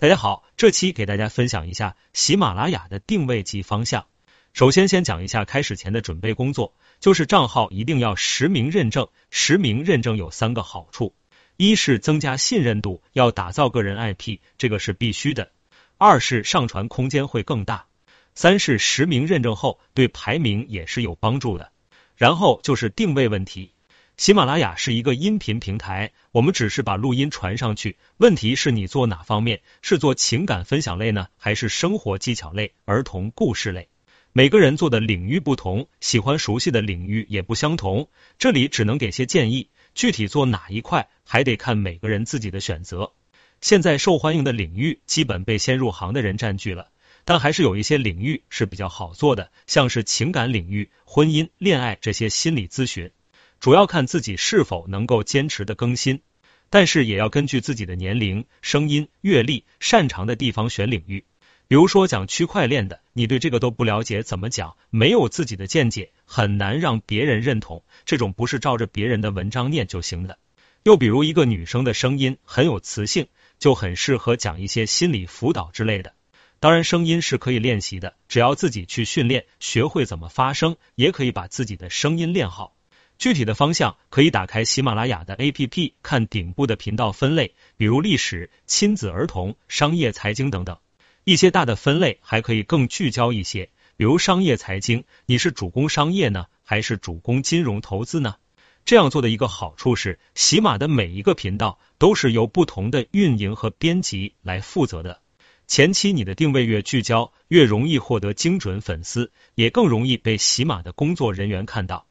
大家好，这期给大家分享一下喜马拉雅的定位及方向。首先，先讲一下开始前的准备工作，就是账号一定要实名认证。实名认证有三个好处：一是增加信任度，要打造个人 IP，这个是必须的；二是上传空间会更大；三是实名认证后对排名也是有帮助的。然后就是定位问题。喜马拉雅是一个音频平台，我们只是把录音传上去。问题是你做哪方面？是做情感分享类呢，还是生活技巧类、儿童故事类？每个人做的领域不同，喜欢熟悉的领域也不相同。这里只能给些建议，具体做哪一块，还得看每个人自己的选择。现在受欢迎的领域基本被先入行的人占据了，但还是有一些领域是比较好做的，像是情感领域、婚姻、恋爱这些心理咨询。主要看自己是否能够坚持的更新，但是也要根据自己的年龄、声音、阅历、擅长的地方选领域。比如说讲区块链的，你对这个都不了解，怎么讲？没有自己的见解，很难让别人认同。这种不是照着别人的文章念就行的。又比如一个女生的声音很有磁性，就很适合讲一些心理辅导之类的。当然，声音是可以练习的，只要自己去训练，学会怎么发声，也可以把自己的声音练好。具体的方向可以打开喜马拉雅的 APP，看顶部的频道分类，比如历史、亲子、儿童、商业、财经等等。一些大的分类还可以更聚焦一些，比如商业财经，你是主攻商业呢，还是主攻金融投资呢？这样做的一个好处是，喜马的每一个频道都是由不同的运营和编辑来负责的。前期你的定位越聚焦，越容易获得精准粉丝，也更容易被喜马的工作人员看到。